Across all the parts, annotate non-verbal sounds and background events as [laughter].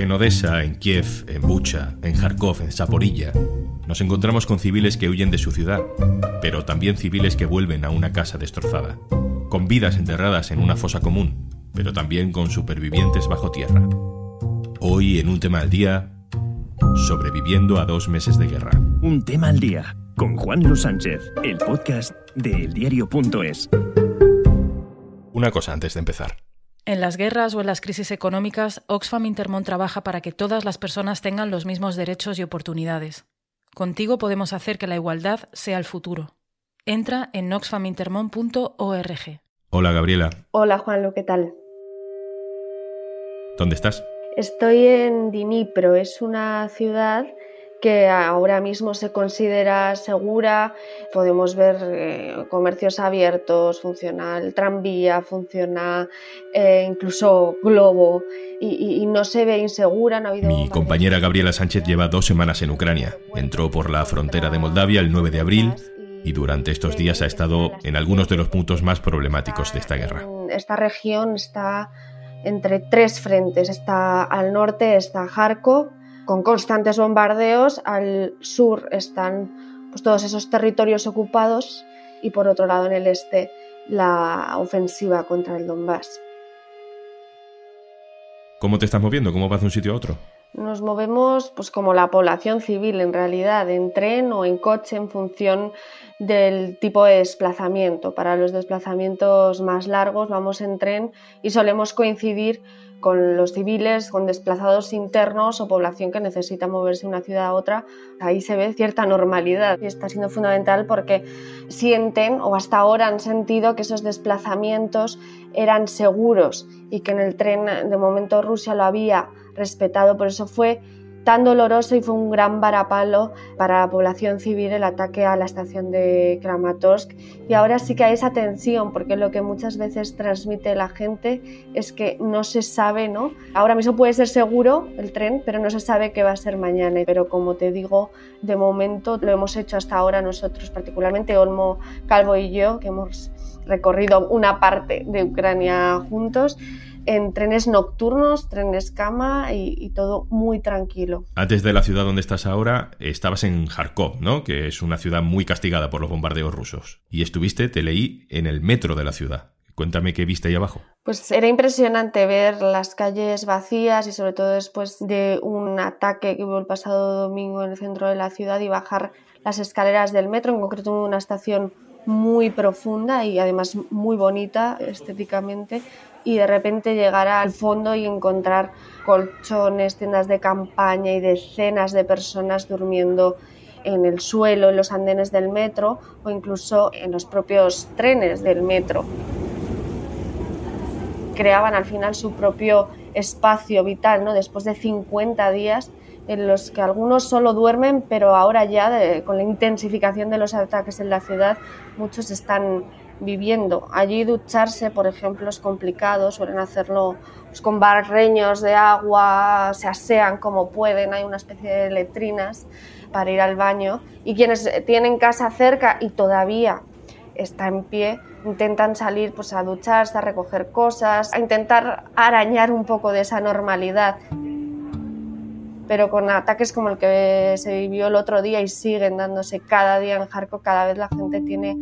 En Odessa, en Kiev, en Bucha, en Kharkov, en Zaporilla, nos encontramos con civiles que huyen de su ciudad, pero también civiles que vuelven a una casa destrozada, con vidas enterradas en una fosa común, pero también con supervivientes bajo tierra. Hoy en un tema al día, sobreviviendo a dos meses de guerra. Un tema al día con Juan Luis Sánchez, el podcast de eldiario.es. Una cosa antes de empezar. En las guerras o en las crisis económicas, Oxfam Intermón trabaja para que todas las personas tengan los mismos derechos y oportunidades. Contigo podemos hacer que la igualdad sea el futuro. Entra en oxfamintermon.org. Hola Gabriela. Hola Juanlo, ¿qué tal? ¿Dónde estás? Estoy en Dnipro, es una ciudad que ahora mismo se considera segura. Podemos ver eh, comercios abiertos, funciona el tranvía, funciona eh, incluso Globo y, no se ve insegura. No ha habido Mi compañera Gabriela Sánchez lleva dos semanas en Ucrania. Entró por la frontera de Moldavia el 9 de abril y durante estos días ha estado en algunos de los puntos más problemáticos de esta guerra. Esta región está entre tres frentes. Está al norte está Kharkov, con constantes bombardeos. Al sur están pues, todos esos territorios ocupados y por otro lado en el este la ofensiva contra el Donbass. ¿Cómo te estás moviendo? ¿Cómo vas de un sitio a otro? Nos movemos pues como la población civil en realidad, en tren o en coche en función del tipo de desplazamiento. Para los desplazamientos más largos vamos en tren y solemos coincidir con los civiles, con desplazados internos o población que necesita moverse de una ciudad a otra, ahí se ve cierta normalidad y está siendo fundamental porque sienten o hasta ahora han sentido que esos desplazamientos eran seguros y que en el tren de momento Rusia lo había respetado, por eso fue tan doloroso y fue un gran varapalo para la población civil el ataque a la estación de Kramatorsk. Y ahora sí que hay esa tensión, porque lo que muchas veces transmite la gente es que no se sabe, ¿no? Ahora mismo puede ser seguro el tren, pero no se sabe qué va a ser mañana. Pero como te digo, de momento lo hemos hecho hasta ahora nosotros, particularmente Olmo Calvo y yo, que hemos recorrido una parte de Ucrania juntos en trenes nocturnos, trenes cama y, todo muy tranquilo. Antes de la ciudad donde estás ahora, estabas en Kharkov, ¿no? Que es una ciudad muy castigada por los bombardeos rusos. Y estuviste, te leí, en el metro de la ciudad. Cuéntame qué viste ahí abajo. Pues era impresionante ver las calles vacías y sobre todo después de un ataque que hubo el pasado domingo en el centro de la ciudad y bajar las escaleras del metro, en concreto en una estación muy profunda y además muy bonita estéticamente y de repente llegar al fondo y encontrar colchones, tiendas de campaña y decenas de personas durmiendo en el suelo, en los andenes del metro o incluso en los propios trenes del metro. Creaban al final su propio espacio vital, ¿no? Después de 50 días en los que algunos solo duermen, pero ahora ya con la intensificación de los ataques en la ciudad, muchos están viviendo. Allí ducharse, por ejemplo, es complicado, suelen hacerlo pues, con barreños de agua, se asean como pueden, hay una especie de letrinas para ir al baño y quienes tienen casa cerca y todavía está en pie, intentan salir pues, a ducharse, a recoger cosas, a intentar arañar un poco de esa normalidad. Pero con ataques como el que se vivió el otro día y siguen dándose cada día en Jarco, cada vez la gente tiene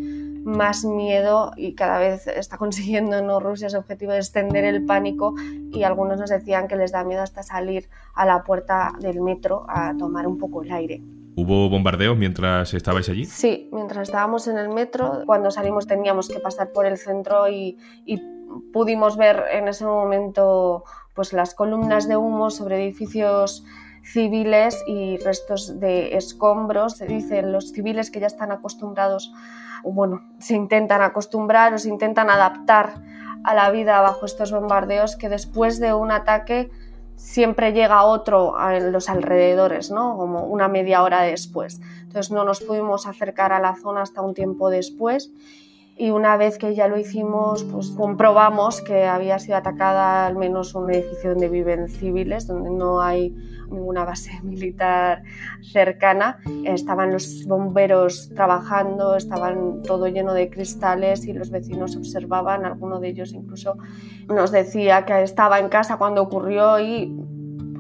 más miedo y cada vez está [laughs] consiguiendo ¿no? Rusia ese objetivo de extender el pánico y algunos nos decían que les da miedo hasta salir a la puerta del metro a tomar un poco el aire. ¿Hubo bombardeos mientras estabais allí? Sí, mientras estábamos en el metro, cuando salimos teníamos que pasar por el centro y, y pudimos ver en ese momento pues las columnas de humo sobre edificios civiles y restos de escombros. Dicen los civiles que ya están acostumbrados bueno, se intentan acostumbrar o se intentan adaptar a la vida bajo estos bombardeos que después de un ataque siempre llega otro a los alrededores, ¿no? Como una media hora después. Entonces no nos pudimos acercar a la zona hasta un tiempo después y una vez que ya lo hicimos, pues comprobamos que había sido atacada al menos un edificio donde viven civiles, donde no hay ninguna base [laughs] militar cercana. Estaban los bomberos trabajando, estaban todo lleno de cristales y los vecinos observaban, alguno de ellos incluso nos decía que estaba en casa cuando ocurrió y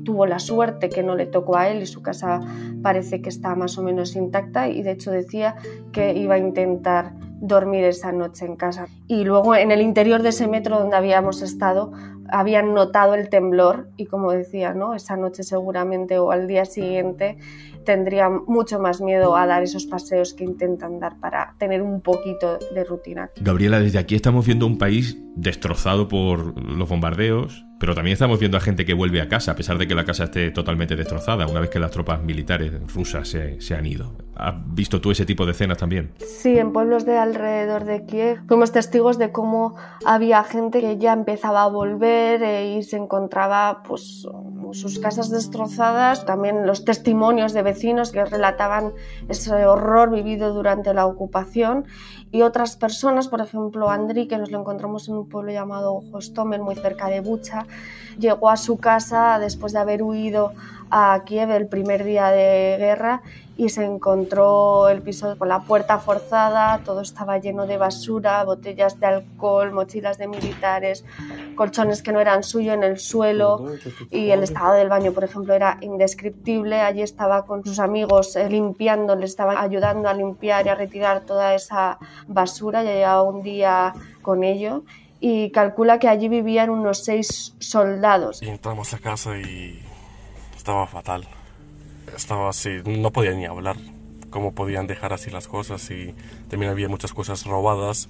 tuvo la suerte que no le tocó a él y su casa parece que está más o menos intacta y de hecho decía que iba a intentar dormir esa noche en casa. Y luego en el interior de ese metro donde habíamos estado habían notado el temblor y como decía, ¿no? esa noche seguramente o al día siguiente tendría mucho más miedo a dar esos paseos que intentan dar para tener un poquito de rutina. Gabriela, desde aquí estamos viendo un país destrozado por los bombardeos, pero también estamos viendo a gente que vuelve a casa, a pesar de que la casa esté totalmente destrozada, una vez que las tropas militares rusas se, se han ido. ¿Has visto tú ese tipo de escenas también? Sí, en pueblos de alrededor de Kiev fuimos testigos de cómo había gente que ya empezaba a volver eh, y se encontraba pues sus casas destrozadas, también los testimonios de vecinos que relataban ese horror vivido durante la ocupación y otras personas, por ejemplo Andri, que nos lo encontramos en un pueblo llamado Hostomen, muy cerca de Bucha, llegó a su casa después de haber huido a Kiev el primer día de guerra y se encontró el piso con la puerta forzada, todo estaba lleno de basura, botellas de alcohol, mochilas de militares, colchones que no eran suyos en el suelo y el estado del baño, por ejemplo, era indescriptible. Allí estaba con sus amigos eh, limpiando, le estaban ayudando a limpiar y a retirar toda esa basura, ya llevaba un día con ello y calcula que allí vivían unos seis soldados. Y entramos a casa y estaba fatal estaba así, no podía ni hablar. ¿Cómo podían dejar así las cosas? Y también había muchas cosas robadas.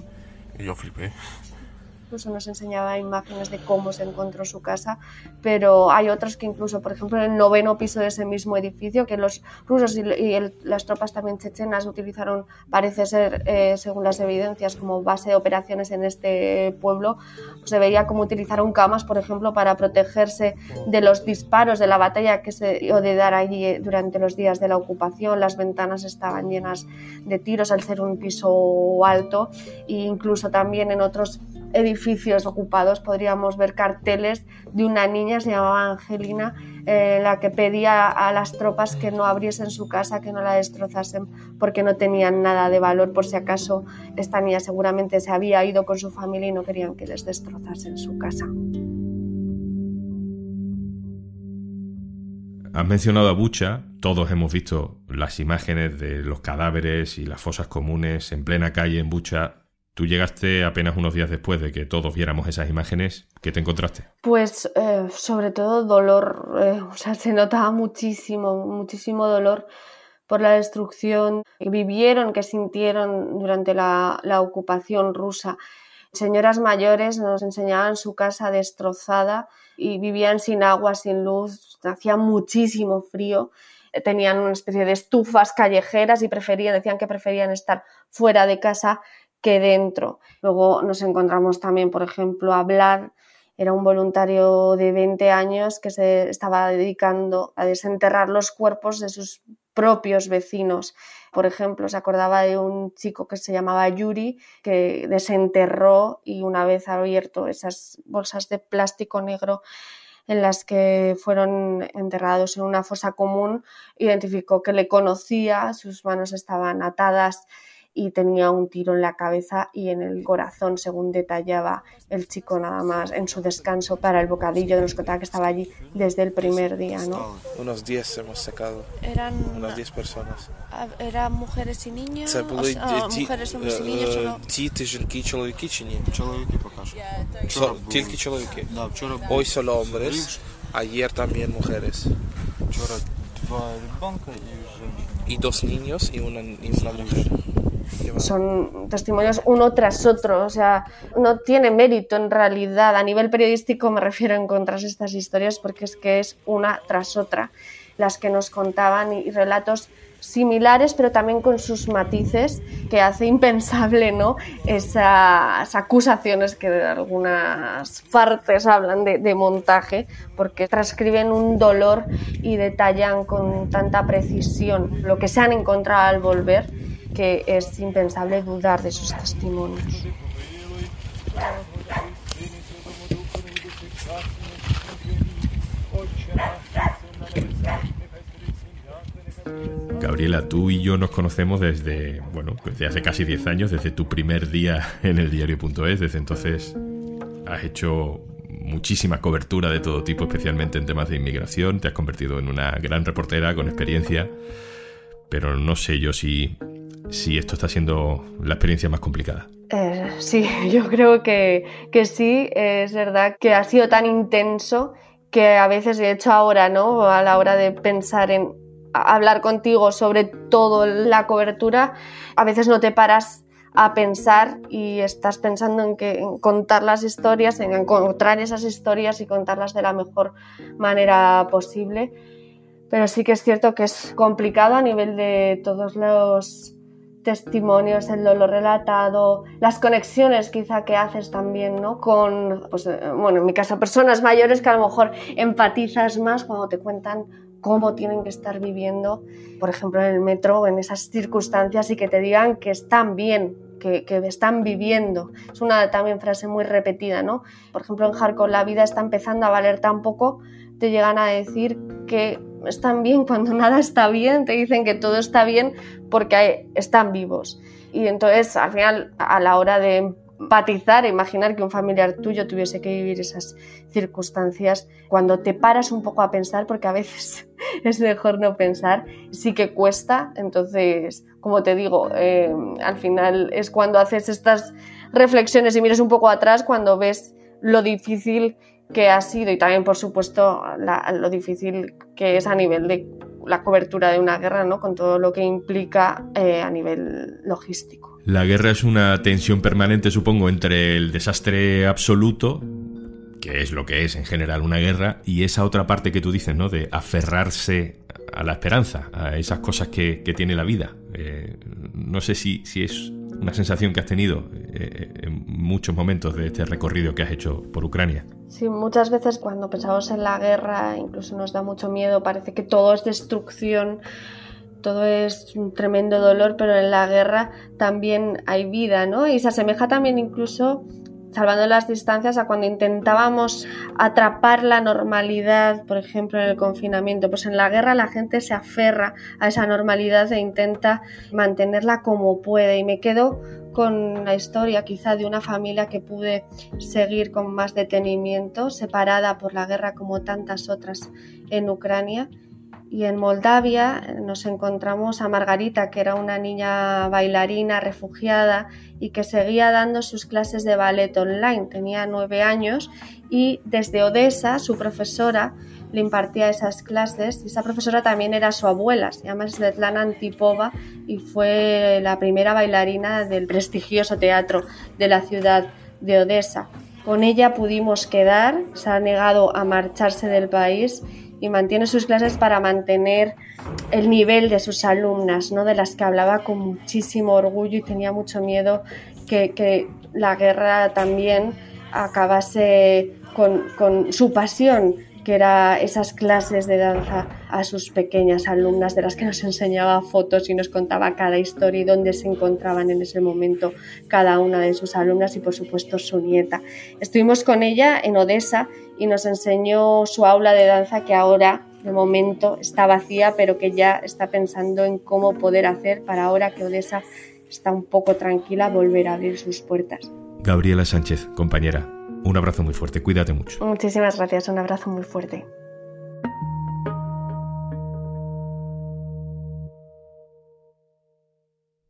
Y yo flipé incluso nos enseñaba imágenes de cómo se encontró su casa, pero hay otros que incluso, por ejemplo, en el noveno piso de ese mismo edificio, que los rusos y, las tropas también chechenas utilizaron, parece ser, eh, según las evidencias, como base de operaciones en este pueblo, pues se veía cómo utilizaron camas, por ejemplo, para protegerse de los disparos de la batalla que se dio de dar allí durante los días de la ocupación. Las ventanas estaban llenas de tiros al ser un piso alto e incluso también en otros edificios ocupados. Podríamos ver carteles de una niña, se llamaba Angelina, eh, la que pedía a las tropas que no abriesen su casa, que no la destrozasen, porque no tenían nada de valor, por si acaso esta niña seguramente se había ido con su familia y no querían que les destrozasen su casa. Has mencionado a Bucha, todos hemos visto las imágenes de los cadáveres y las fosas comunes en plena calle en Bucha Tú llegaste apenas unos días después de que todos viéramos esas imágenes. ¿Qué te encontraste? Pues eh, sobre todo dolor. Eh, o sea, se notaba muchísimo, muchísimo dolor por la destrucción que vivieron, que sintieron durante la, la ocupación rusa. Señoras mayores nos enseñaban su casa destrozada y vivían sin agua, sin luz, hacía muchísimo frío tenían una especie de estufas callejeras y preferían, decían que preferían estar fuera de casa que dentro. Luego nos encontramos también, por ejemplo, a Vlad, era un voluntario de 20 años que se estaba dedicando a desenterrar los cuerpos de sus propios vecinos. Por ejemplo, se acordaba de un chico que se llamaba Yuri, que desenterró y una vez abierto esas bolsas de plástico negro en las que fueron enterrados en una fosa común, identificó que le conocía, sus manos estaban atadas y tenía un tiro en la cabeza y en el corazón, según detallaba el chico nada más en su descanso para el bocadillo. de los que estaba allí desde el primer día, ¿no? Unos 10 hemos sacado. Eran unas 10 personas. Eran mujeres y niños. Це були o, ті, mujeres, hombres y niños. Е, діти, жінки, чоловіки чи ні? Чоловіки покажу. So, тільки чоловіки. Да, вчора був Hoy solo hombres, ayer también mujeres. вчора два ребенка і вже Y dos niños y una, y una mujer. Son testimonios uno tras otro, o sea, no tiene mérito en realidad. A nivel periodístico me refiero a encontrar estas historias porque es que es una tras otra las que nos contaban y relatos similares, pero también con sus matices, que hace impensable ¿no? esas acusaciones que de algunas partes hablan de, de, montaje, porque transcriben un dolor y detallan con tanta precisión lo que se han encontrado al volver que es impensable dudar de sus testimonios. Gabriela, tú y yo nos conocemos desde, bueno, desde hace casi 10 años, desde tu primer día en el diario.es. Desde entonces has hecho muchísima cobertura de todo tipo, especialmente en temas de inmigración. Te has convertido en una gran reportera con experiencia, pero no sé yo si, si esto está siendo la experiencia más complicada. Eh, sí, [laughs] yo creo que, que sí, es verdad que ha sido tan intenso que a veces, de hecho ahora, ¿no? A la hora de pensar en hablar contigo sobre toda la cobertura, a veces no te paras a pensar y estás pensando en, que, en contar las historias, en encontrar esas historias y contarlas de la mejor manera posible. Pero sí que es cierto que es complicado a nivel de todos los testimonios, el dolor relatado, las conexiones quizá que haces también, ¿no? Con, pues, eh, bueno, en mi caso, personas mayores que a lo mejor empatizas más cuando te cuentan cómo tienen que estar viviendo, por ejemplo, en el metro, en esas circunstancias y que te digan que están bien, que, que, están viviendo. Es una también frase muy repetida, ¿no? Por ejemplo, en Hardcore la vida está empezando a valer tan poco, te llegan a decir que están bien cuando nada está bien, te dicen que todo está bien porque están vivos. Y entonces, al final, a la hora de empatizar, imaginar que un familiar tuyo tuviese que vivir esas circunstancias, cuando te paras un poco a pensar, porque a veces [laughs] es mejor no pensar, sí que cuesta, entonces, como te digo, eh, al final es cuando haces estas reflexiones y miras un poco atrás, cuando ves lo difícil que ha sido y también, por supuesto, lo difícil que es a nivel de la cobertura de una guerra, ¿no? con todo lo que implica eh, a nivel logístico. La guerra es una tensión permanente, supongo, entre el desastre absoluto, que es lo que es en general una guerra, y esa otra parte que tú dices, ¿no? De aferrarse a la esperanza, a esas cosas que, tiene la vida. Eh, no sé si, si es una sensación que has tenido eh, en muchos momentos de este recorrido que has hecho por Ucrania. Sí, muchas veces cuando pensamos en la guerra incluso nos da mucho miedo, parece que todo es destrucción, todo es un tremendo dolor, pero en la guerra también hay vida, ¿no? Y se asemeja también incluso salvando las distancias a cuando intentábamos atrapar la normalidad, por ejemplo, en el confinamiento. Pues en la guerra la gente se aferra a esa normalidad e intenta mantenerla como puede. Y me quedo con la historia quizá de una familia que pude seguir con más detenimiento, separada por la guerra como tantas otras en Ucrania y en Moldavia eh, nos encontramos a Margarita, que era una niña bailarina refugiada y que seguía dando sus clases de ballet online. Tenía nueve años y desde Odessa su profesora le impartía esas clases esa profesora también era su abuela, se llama Svetlana Antipova y fue la primera bailarina del prestigioso teatro de la ciudad de Odessa. Con ella pudimos quedar, se ha negado a marcharse del país y mantiene sus clases para mantener el nivel de sus alumnas, ¿no? de las que hablaba con muchísimo orgullo y tenía mucho miedo que, que la guerra también acabase con, con su pasión que era esas clases de danza a sus pequeñas alumnas de las que nos enseñaba fotos y nos contaba cada historia y dónde se encontraban en ese momento cada una de sus alumnas y por supuesto su nieta. Estuvimos con ella en Odessa y nos enseñó su aula de danza que ahora de momento está vacía pero que ya está pensando en cómo poder hacer para ahora que Odessa está un poco tranquila volver a abrir sus puertas. Gabriela Sánchez, compañera, un abrazo muy fuerte, cuídate mucho. Muchísimas gracias, un abrazo muy fuerte.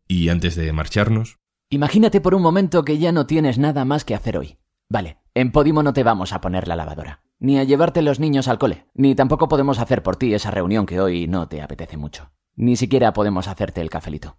Y antes de marcharnos... Imagínate por un momento que ya no tienes nada más que hacer hoy. Vale, en Podimo no te vamos a poner la lavadora, ni a llevarte los niños al cole, ni tampoco podemos hacer por ti esa reunión que hoy no te apetece mucho. Ni siquiera podemos hacerte el cafelito.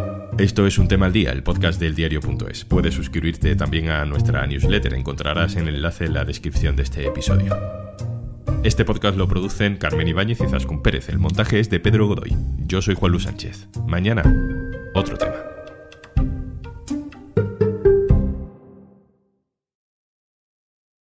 Esto es un tema al día, el podcast del diario.es. Puedes suscribirte también a nuestra newsletter, encontrarás el enlace en la descripción de este episodio. Este podcast lo producen Carmen Ibáñez y Zascun Pérez. El montaje es de Pedro Godoy. Yo soy Juan Luis Sánchez. Mañana, otro tema.